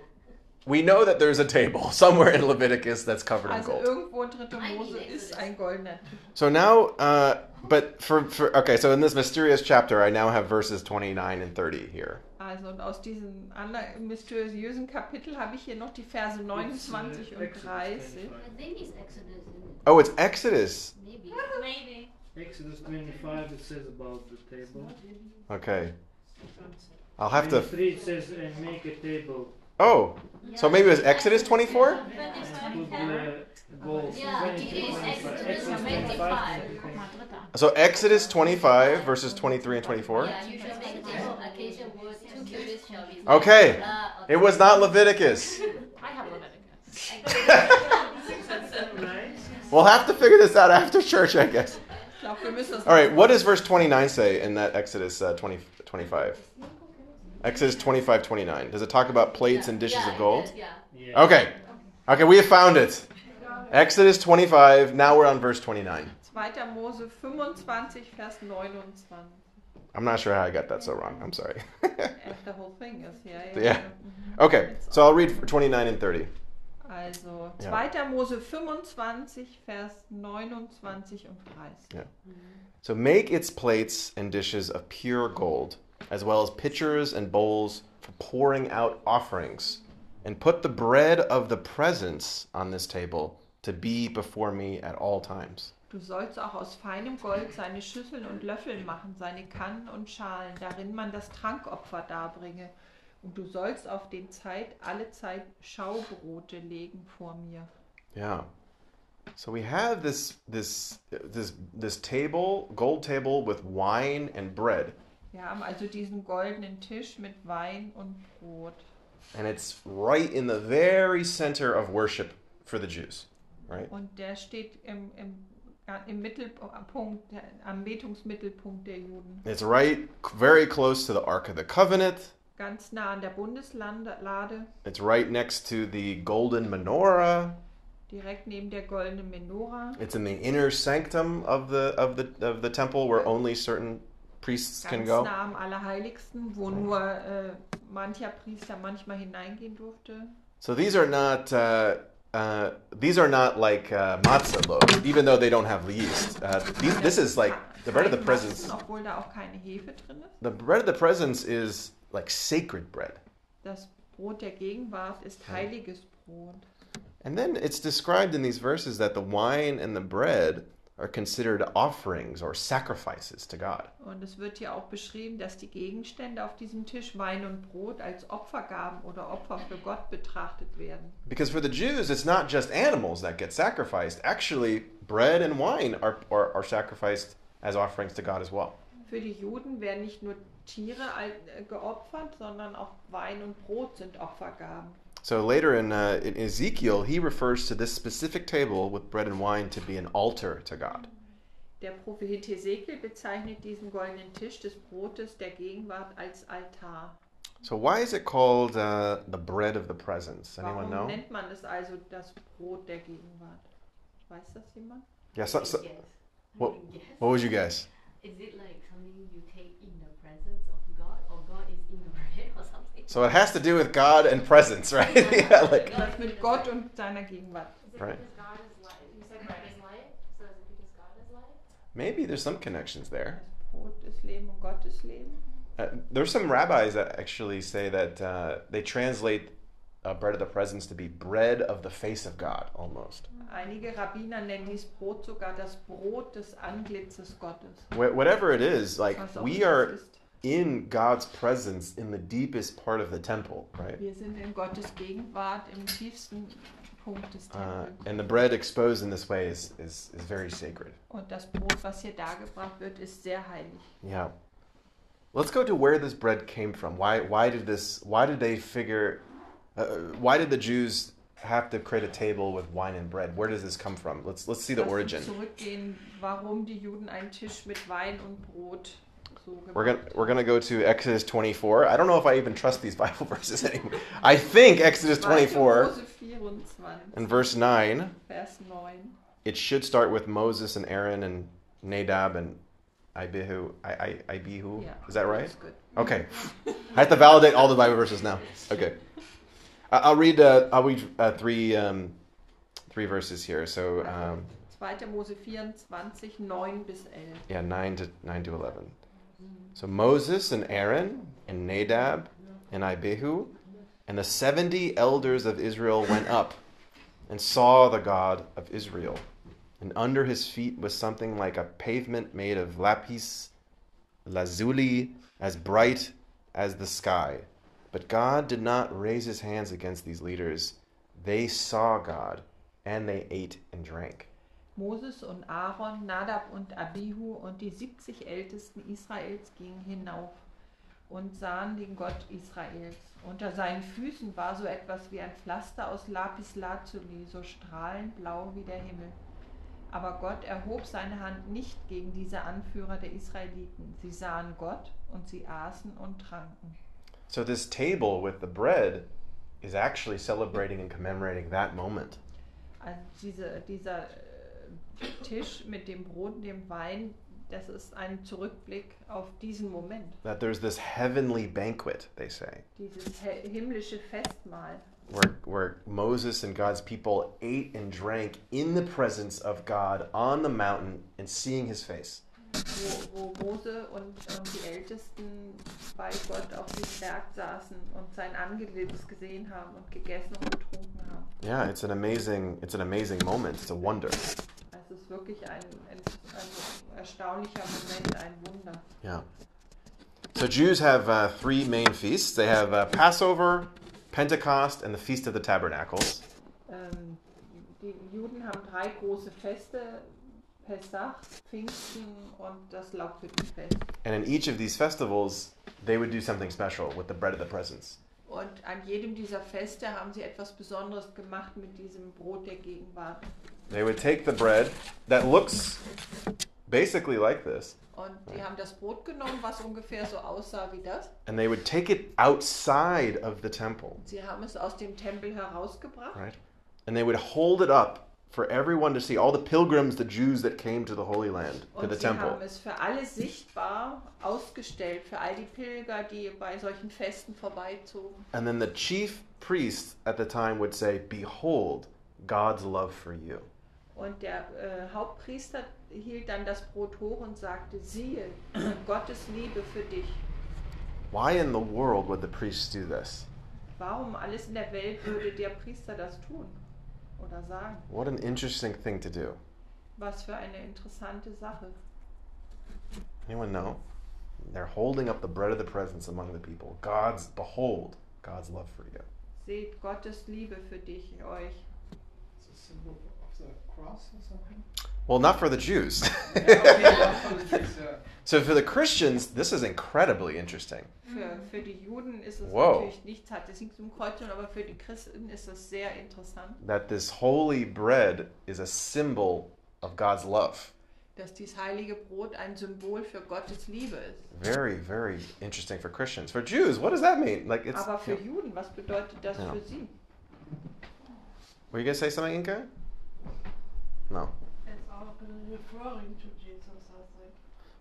we know that there's a table somewhere in Leviticus that's covered in gold. irgendwo in 3. I Mose mean, ist Exodus. ein goldener Tisch. So now, uh, but for, for okay, so in this mysterious chapter, I now have verses 29 and 30 here. Also und aus diesem anderen mysteriösen Kapitel habe ich hier noch die Verse 29 und Exodus 30. 25. I think it's Exodus, isn't it? Oh, it's Exodus. Maybe. Maybe. Exodus 25, it says about the table. Okay. I'll have to. 23 says, and make a table. Oh, so maybe it was Exodus 24? And put the goals. Yeah, 22, it is 25. Exodus 25. 25. Ma dritter. So Exodus 25 verses 23 and 24. Yeah, you shall make a table, acacia wood, two cubits shall be. Okay. It was not Leviticus. I have Leviticus. Six and seven, right? We'll have to figure this out after church, I guess. Ich glaube, wir müssen das All right, what does verse 29 say in that Exodus uh, 20, 25? Exodus 25, 29. Does it talk about plates and dishes yeah, of gold? Yeah. Yeah. Okay. Okay, we have found it. Exodus 25. Now we're on verse 29. 2. Mose 25, Vers 29. I'm not sure how I got that so wrong. I'm sorry. The whole thing is, ja, ja. Yeah. okay, so I'll read for 29 and 30. Also, Ja. 2. Mose 25, Vers 29 und 30. So make its plates and dishes of pure gold, as well as pitchers and bowls for pouring out offerings, and put the bread of the presence on this table to be before me at all times. Du sollst auch aus feinem Gold seine Schüsseln und Löffel machen, seine Kannen und Schalen, darin man das Trankopfer darbringe. Und du sollst auf den Zeit alle Zeit Schaubrote legen vor mir. Yeah. So we have this this this this table, gold table with wine and bread, Wir haben also diesen goldenen Tisch mit Wein und Brot. and it's right in the very center of worship for the Jews, right? Und der steht im, im, im Mittelpunkt, am Betungsmittelpunkt der Juden. It's right very close to the Ark of the Covenant. Ganz nah an der Bundeslade, It's right next to the golden menorah. direkt neben der goldenen Menora. It's in the inner sanctum of the of the of the temple where only certain priests can go. nah am Allerheiligsten, wo nur äh, mancher Priester manchmal hineingehen durfte. So these are not uh, uh, these are not like uh, matzah loaves, even though they don't have yeast. Uh, these, this is like the bread of the presence. Obwohl da auch keine Hefe drin ist. The bread of the presence is like sacred bread. Das Brot der Gegenwart ist heiliges Brot. And then it's described in these verses that the wine and the bread are considered offerings or sacrifices to God. Und es wird hier auch beschrieben, dass die Gegenstände auf diesem Tisch Wein und Brot als Opfergaben oder Opfer für Gott betrachtet werden. Because for the Jews, it's not just animals that get sacrificed. Actually, bread and wine are, are, are sacrificed as offerings to God as well. Für die Juden werden nicht nur Tiere geopfert, sondern auch Wein und Brot sind Opfergaben. So later in, uh, in Ezekiel, he refers to this specific table with bread and wine to be an altar to God. Der Prophet Hesekiel bezeichnet diesen goldenen Tisch des Brotes der Gegenwart als Altar. So why is it called uh, the bread of the presence? Anyone Warum know? nennt man es also das Brot der Gegenwart? Weiß das jemand? Yeah, so, so, Yes. what, Yes. what would you guess? Is it like something you take in the presence of God, or God is in the bread, or something? So it has to do with God and presence, right? yeah, like Das mit Gott und seiner Gegenwart. Right. because God is light? You said bread is light, so is it because God is light? maybe there's some connections there. Das Brot ist Leben und Gott ist Leben. Uh, there's some rabbis that actually say that uh, they translate uh, bread of the presence to be bread of the face of God, almost. Einige Rabbiner nennen dieses Brot sogar das Brot des Antlitzes Gottes. Whatever it is, like we are ist. In God's presence in the deepest part of the temple, right? Wir sind in Gottes Gegenwart im tiefsten Punkt des Uh, and the bread exposed in this way is, is, is very sacred. Und das Brot, was hier dargebracht wird, ist sehr heilig. Yeah. Let's go to where this bread came from. Why, why did this, why did they figure, uh, why did the Jews have to create a table with wine and bread? Where does this come from? Let's, let's see the Lass origin. zurückgehen, warum die Juden einen Tisch mit Wein und Brot We're gonna we're gonna go to Exodus 24. I don't know if I even trust these Bible verses anymore. I think Exodus 24 Mose 24, and verse 9. It should start with Moses and Aaron and Nadab and Abihu. I, I, Abihu. Yeah, Is that right? Okay. I have to validate all the Bible verses now. Okay. I'll read. Uh, I'll read uh, three um, three verses here. So um, 2. Mose 24, 9 bis 11. yeah, nine to nine to eleven. So Moses and Aaron and Nadab and Abihu and the seventy elders of Israel went up and saw the God of Israel. And under his feet was something like a pavement made of lapis lazuli, as bright as the sky. But God did not raise his hands against these leaders. They saw God, and they ate and drank. Moses und Aaron, Nadab und Abihu und die 70 Ältesten Israels gingen hinauf und sahen den Gott Israels. Unter seinen Füßen war so etwas wie ein Pflaster aus Lapis Lazuli, so strahlend blau wie der Himmel. Aber Gott erhob seine Hand nicht gegen diese Anführer der Israeliten. Sie sahen Gott und sie aßen und tranken. So, this table with the bread is actually celebrating and commemorating that moment. Also diese, dieser Tisch mit dem Brot und dem Wein, das ist ein Zurückblick auf diesen Moment. That there's this heavenly banquet, they say, Dieses he- himmlische Festmahl, where, where Moses and God's people ate and drank in the presence of God on the mountain and seeing his face. wo, wo Mose und, und die Ältesten bei Gott auf dem Berg saßen und sein Antlitz gesehen haben und gegessen und getrunken haben. Yeah, it's an amazing it's an amazing moment. It's a wonder. Ist wirklich ein, ein, ein erstaunlicher Moment, ein Wunder. Yeah. So Jews have uh, three main feasts. They have uh, Passover, Pentecost, and the Feast of the Tabernacles. Ähm, die Juden haben drei große Feste, Pessach, Pfingsten und das Laubhüttenfest. And in each of these festivals, they would do something special with the bread of the presence. Und an jedem dieser Feste haben sie etwas Besonderes gemacht mit diesem Brot der Gegenwart. They would take the bread that looks basically like this, Und die haben das Brot genommen, was ungefähr so aussah wie das. and they would take it outside of the temple, Sie haben es aus dem Tempel herausgebracht right? And they would hold it up for everyone to see, all the pilgrims, the Jews that came to the Holy Land, to und the sie temple. haben es für alle sichtbar ausgestellt, für all die Pilger, die bei solchen Festen vorbeizogen. And then the chief priest at the time would say, Behold, God's love for you. Und der äh, Hauptpriester hielt dann das Brot hoch und sagte, siehe, Gottes Liebe für dich. Why in the world would the priest do this? Warum alles in der Welt würde der Priester das tun oder sagen? What an interesting thing to do. Was für eine interessante Sache. Anyone know? They're holding up the bread of the presence among the people. God's, behold, God's love for you. Seht Gottes Liebe für dich, euch. It's a symbol of the cross or something. Well, not for the Jews. Yeah, okay, yeah, for the Jews, yeah. so for the Christians, this is incredibly interesting. Für, für die Juden ist es Wow. natürlich nichts, hat es nichts zum Kreuzen, aber für die Christen ist es sehr interessant, That this holy bread is a symbol of God's love. dass dieses heilige Brot ein Symbol für Gottes Liebe ist. Very, very interesting for Christians. For Jews, what does that mean? Like it's. aber für yeah. Juden, was bedeutet das Ja. für sie? Were you gonna say something, Inka? No. It's all referring to Jesus, I think.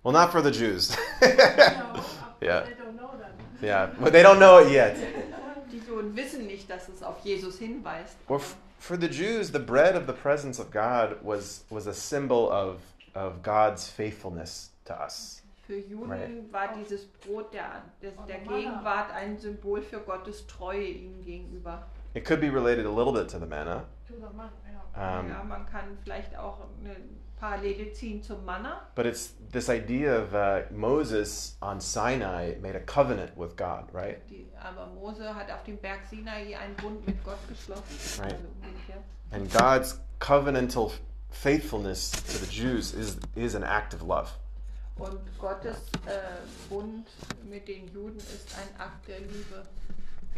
Well, not for the Jews. no, Yeah. they don't know that. yeah, but they don't know it yet. Die Juden wissen nicht, dass es auf Jesus hinweist. Well, for the Jews, the bread of the presence of God was was a symbol of of God's faithfulness to us. Für Juden Right. war dieses Brot der, des, der Gegenwart ein Symbol für Gottes Treue ihnen gegenüber. It could be related a little bit to the manna. To the man, yeah. Um, ja, man kann vielleicht auch eine Parallele ziehen zum Manna. But it's this idea of uh, Moses on Sinai made a covenant with God, right? Die, aber Mose hat auf dem Berg Sinai einen Bund mit Gott geschlossen. Right. And God's covenantal faithfulness to the Jews is is an act of love. Und Gottes äh, Bund mit den Juden ist ein Akt der Liebe.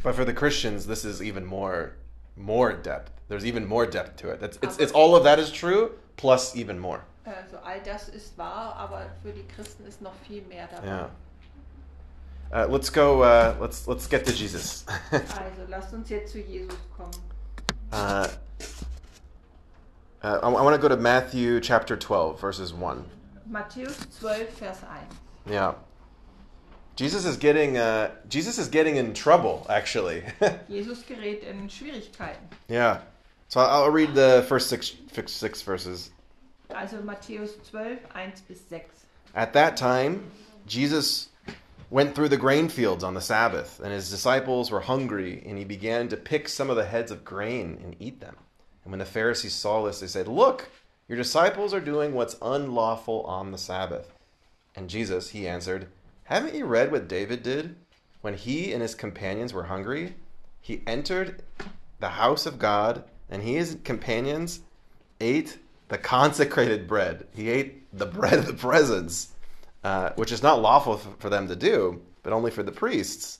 But for the Christians, this is even more more depth. There's even more depth to it. That's it's, it's all of that is true plus even more. Also all das ist wahr, aber für die Christen ist noch viel mehr dabei. Yeah. Uh, let's go. Uh, let's let's get to Jesus. Also lasst uns jetzt zu Jesus kommen. uh, uh, I, want to go to Matthew chapter 12, verses 1. Matthäus 12, Vers 1. Yeah. Jesus is getting uh, Jesus is getting in trouble actually. Jesus gerät in Schwierigkeiten. yeah. So I'll read the first six, six, six verses. Also Matthäus 12, 1 bis 6. At that time, Jesus went through the grain fields on the Sabbath, and his disciples were hungry, and he began to pick some of the heads of grain and eat them. And when the Pharisees saw this, they said, Look, your disciples are doing what's unlawful on the Sabbath. And Jesus, he answered, Haven't you read what David did when he and his companions were hungry, he entered the house of God, and he and his companions ate the consecrated bread. He ate the bread of the presence, uh, which is not lawful for them to do, but only for the priests.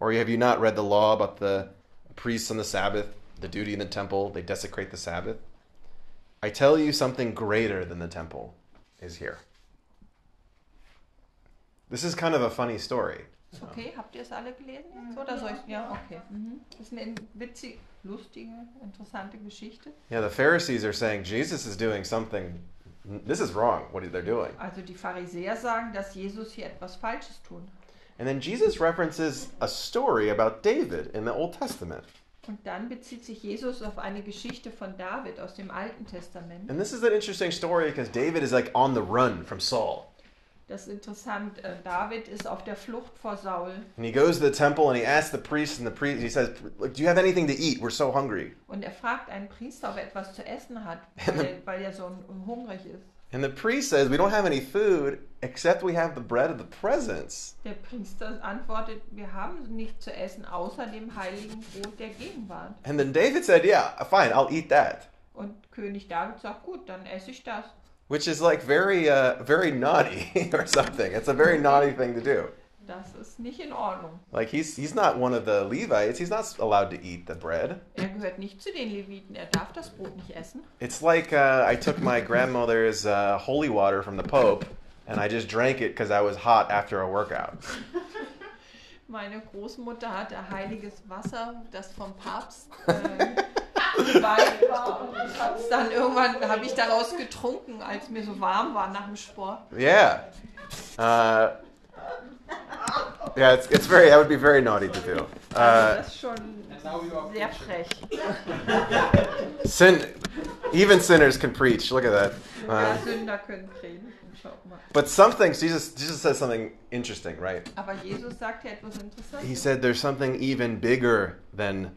Or have you not read the law about the priests on the Sabbath, the duty in the temple? They desecrate the Sabbath. I tell you, something greater than the temple is here. This is kind of a funny story. Ist okay? Habt ihr es alle gelesen jetzt? Oder soll ich? Ja, okay. Mhm. Das ist eine witzige, lustige, interessante Geschichte. Yeah, the Pharisees are saying Jesus is doing something. This is wrong. What are they're doing. Also die Pharisäer sagen, dass Jesus hier etwas Falsches tut. And then Jesus references a story about David in the Old Testament. Und dann bezieht sich Jesus auf eine Geschichte von David aus dem Alten Testament. And this is an interesting story because David is like on the run from Saul. Das ist interessant. äh, David ist auf der Flucht vor Saul And he goes to the temple and he asks the priest, and the priest he says, "Look, Do you have anything to eat? We're so hungry." und er fragt einen Priester, ob er etwas zu essen hat, weil er, weil er so hungrig ist. And the priest says, We don't have any food except we have the bread of the presence. Der Priester antwortet, wir haben nichts zu essen außer dem heiligen Brot der Gegenwart. And then David said, Yeah, fine, I'll eat that. Und König David sagt, gut, dann esse ich das. Which is like very, uh, very naughty or something. It's a very naughty thing to do. Das ist nicht in Ordnung. Like he's he's not one of the Levites. He's not allowed to eat the bread. Er gehört nicht zu den Leviten, er darf das Brot nicht essen. It's like uh, I took my grandmother's uh, holy water from the Pope, and I just drank it because I was hot after a workout. Meine Großmutter hatte heiliges Wasser, das vom Papst äh, weich war. Und ich hab's dann irgendwann habe ich daraus getrunken, als mir so warm war nach dem Sport. Yeah. Uh, yeah, it's, it's very. That would be very naughty to do. Also Uh, das ist schon sehr frech. sin. Even sinners can preach. Look at that. Uh, Sünder können predigen. But some things Jesus Jesus says something interesting, right? Aber Jesus sagt ja etwas Interessantes. He said there's something even bigger than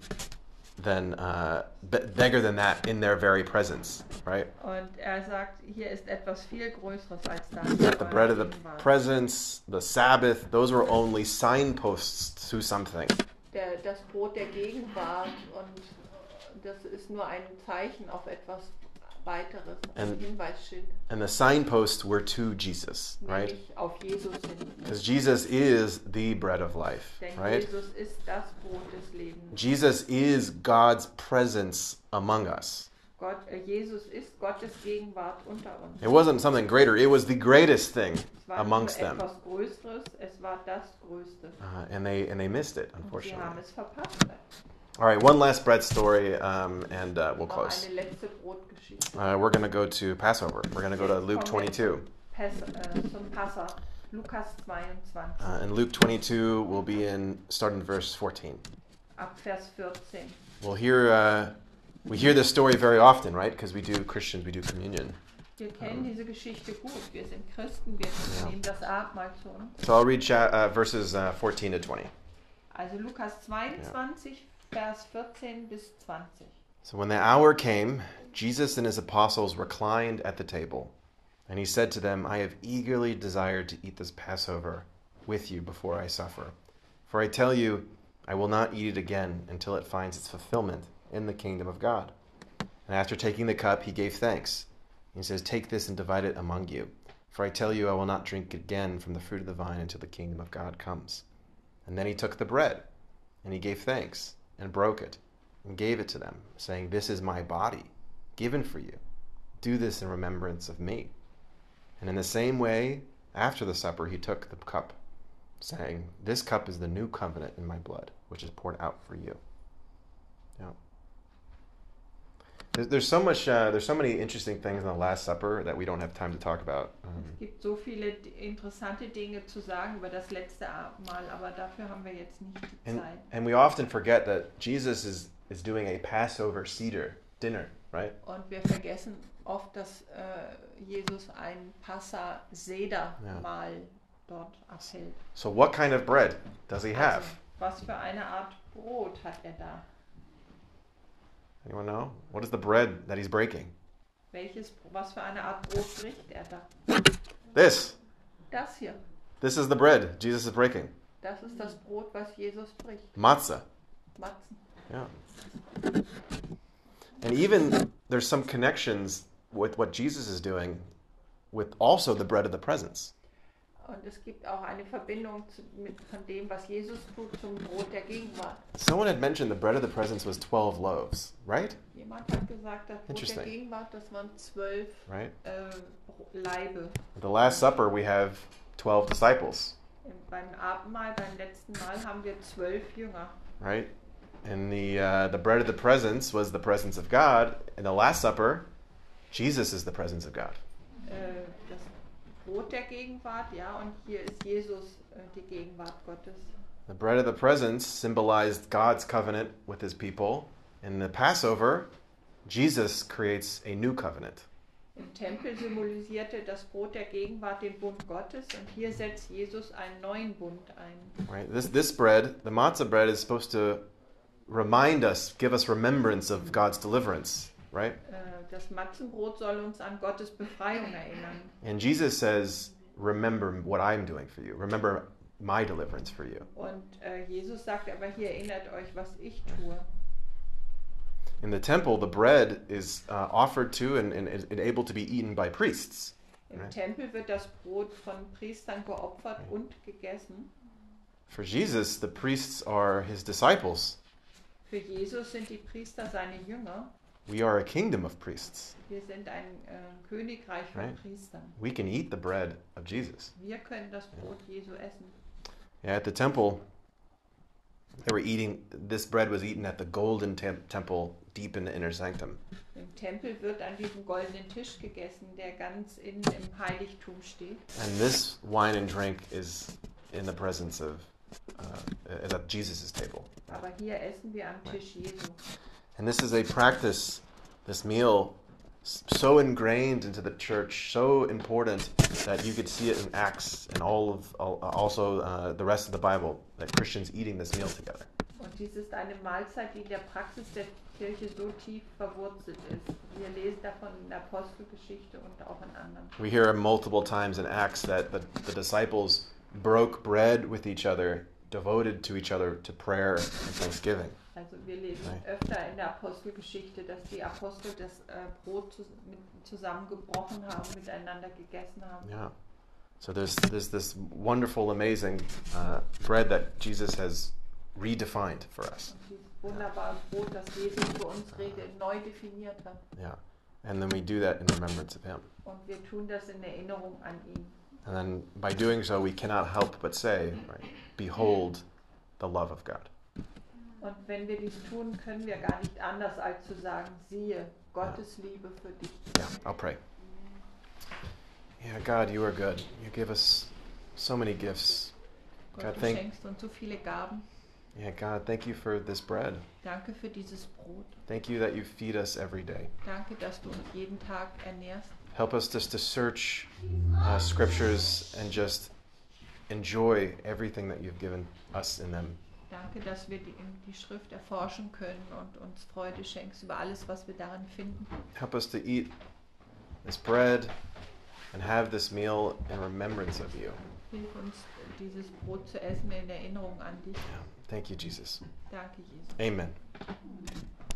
than uh, b- bigger than that in their very presence, right? Und er sagt, hier ist etwas viel Größeres als das. The bread of the presence, the Sabbath, those were only signposts to something. Der, das Brot der Gegenwart und das ist nur ein Zeichen auf etwas weiteres, And- Hinweisschild, And the signposts were to Jesus, right? nämlich auf Jesus hin. Because Jesus is the bread of life, Denn right? Jesus ist das Brot des Lebens. Jesus is God's presence among us. Gott, äh, Jesus ist Gottes Gegenwart unter uns. It wasn't something greater, it was the greatest thing amongst them. Größeres, es war das Größte. Uh, and they and they missed it, unfortunately. Haben es verpasst. All right, one last bread story, um, and uh, we'll close. eine letzte Brotgeschichte. Uh, we're going to go to Passover. We're going to go to Luke 22. Pass, äh, zum Passa. Lukas 22, Uh, and Luke 22 will be in starting verse 14. ab Vers 14. We'll hear uh, we hear this story very often, right? Because we do Christians, we do communion. Wir kennen diese Geschichte gut. Wir sind Christen, wir nehmen das Abendmahl zu uns. So I'll read uh, verses uh, 14 to 20. Also Lukas 22, Vers 14 bis 20. So when the hour came, Jesus and his apostles reclined at the table, and he said to them, I have eagerly desired to eat this Passover with you before I suffer. For I tell you, I will not eat it again until it finds its fulfillment in the kingdom of God. And after taking the cup, he gave thanks. He says, Take this and divide it among you. For I tell you, I will not drink again from the fruit of the vine until the kingdom of God comes. And then he took the bread, and he gave thanks, and broke it, and gave it to them, saying, This is my body, given for you. Do this in remembrance of me. And in the same way, after the supper, he took the cup, saying, This cup is the new covenant in my blood, which is poured out for you. Yeah. There's, there's so much. Uh, there's so many interesting things in the Last Supper that we don't have time to talk about. Um, Es gibt so viele interessante Dinge zu sagen über das letzte Abendmahl, aber dafür haben wir jetzt nicht die and, Zeit. and we often forget that Jesus is is doing a Passover Seder dinner, right? Und wir vergessen oft, dass äh, Jesus ein Passa-Seder-Mahl dort abhält. So, what kind of bread does he have? Also, was für eine Art Brot hat er da? Anyone know? What is the bread that he's breaking? Welches, was für eine Art Brot bricht er da? This. Das hier. This is the bread Jesus is breaking. Das ist das Brot, was Jesus bricht. Matzah. Matzen. Yeah. And even there's some connections with what Jesus is doing with also the bread of the presence. Und es gibt auch eine Verbindung zu, mit, von dem, was Jesus tut, zum Brot der Gegenwart. Someone had mentioned the bread of the presence was 12 loaves, right? Jemand hat gesagt, das Brot der Interesting. Gegenwart, das waren zwölf Right? äh, Leibe. At the Last Supper, we have 12 disciples, Und beim Abendmahl, beim letzten Mal, haben wir zwölf Jünger. right? And the, uh, the bread of the presence was the presence of God. In the Last Supper, Jesus is the presence of God. Äh, das Brot der Gegenwart, ja, und hier ist Jesus äh, die Gegenwart Gottes. The bread of the presence symbolized God's covenant with his people. In the Passover, Jesus creates a new covenant. Im Tempel symbolisierte das Brot der Gegenwart den Bund Gottes und hier setzt Jesus einen neuen Bund ein. Right? This this bread, the matzah bread, is supposed to remind us, give us remembrance of God's deliverance, right? Äh, Das Matzenbrot soll uns an Gottes Befreiung erinnern. And Jesus says, "Remember what I'm doing for you. Remember my deliverance for you." Und äh, Jesus sagt aber hier, erinnert euch, was ich tue. In the temple, the bread is uh, offered to and, and, and able to be eaten by priests. Im Right. Tempel wird das Brot von Priestern geopfert und gegessen. For Jesus, the priests are his disciples. Für Jesus sind die Priester seine Jünger. We are a kingdom of priests. Wir sind ein äh, Königreich von Right. Priestern. We can eat the bread of Jesus. Wir können das Brot Jesu essen. Yeah, at the temple, they were eating. This bread was eaten at the golden tem- temple, deep in the inner sanctum. Im Tempel wird an diesem goldenen Tisch gegessen, der ganz innen im Heiligtum steht. And this wine and drink is in the presence of uh, is at Jesus' table. Aber hier essen wir am Tisch Jesu. And this is a practice, this meal, so ingrained into the church, so important that you could see it in Acts and all of al- also uh, the rest of the Bible that Christians eating this meal together. Und dies ist eine Mahlzeit, die in der Praxis der Kirche so tief verwurzelt ist. Wir lesen davon in der Apostelgeschichte und auch in anderen. We hear multiple times in Acts that the, the disciples broke bread with each other, devoted to each other to prayer and thanksgiving. Also wir lesen öfter in der Apostelgeschichte, dass die Apostel das äh, Brot zu, mit, zusammengebrochen haben, miteinander gegessen haben. Yeah. So there's, there's this wonderful, amazing uh, bread that Jesus has redefined for us. Wunderbare Brot, das Jesus für uns neu definiert hat. Yeah. And then we do that in remembrance of him. Und wir tun das in Erinnerung an ihn. And then by doing so, we cannot help but say, right, Behold the love of God. Und wenn wir dies tun, können wir gar nicht anders als zu sagen, siehe, Gottes Liebe für dich. Yeah, I'll pray. Yeah, God, you are good. You give us so many gifts. Gott, God, du thank- schenkst uns so viele Gaben. Yeah, God, thank you for this bread. Danke für dieses Brot. Thank you that you feed us every day. Danke, dass du uns jeden Tag ernährst. Help us just to search uh, scriptures and just enjoy everything that you've given us in them. Danke, dass wir die, die Schrift erforschen können und uns Freude schenkst über alles, was wir darin finden. Help us to eat this bread and have this meal in remembrance of you. Hilf uns, dieses Brot zu essen in Erinnerung an dich. Yeah. Thank you, Jesus. Danke, Jesus. Amen.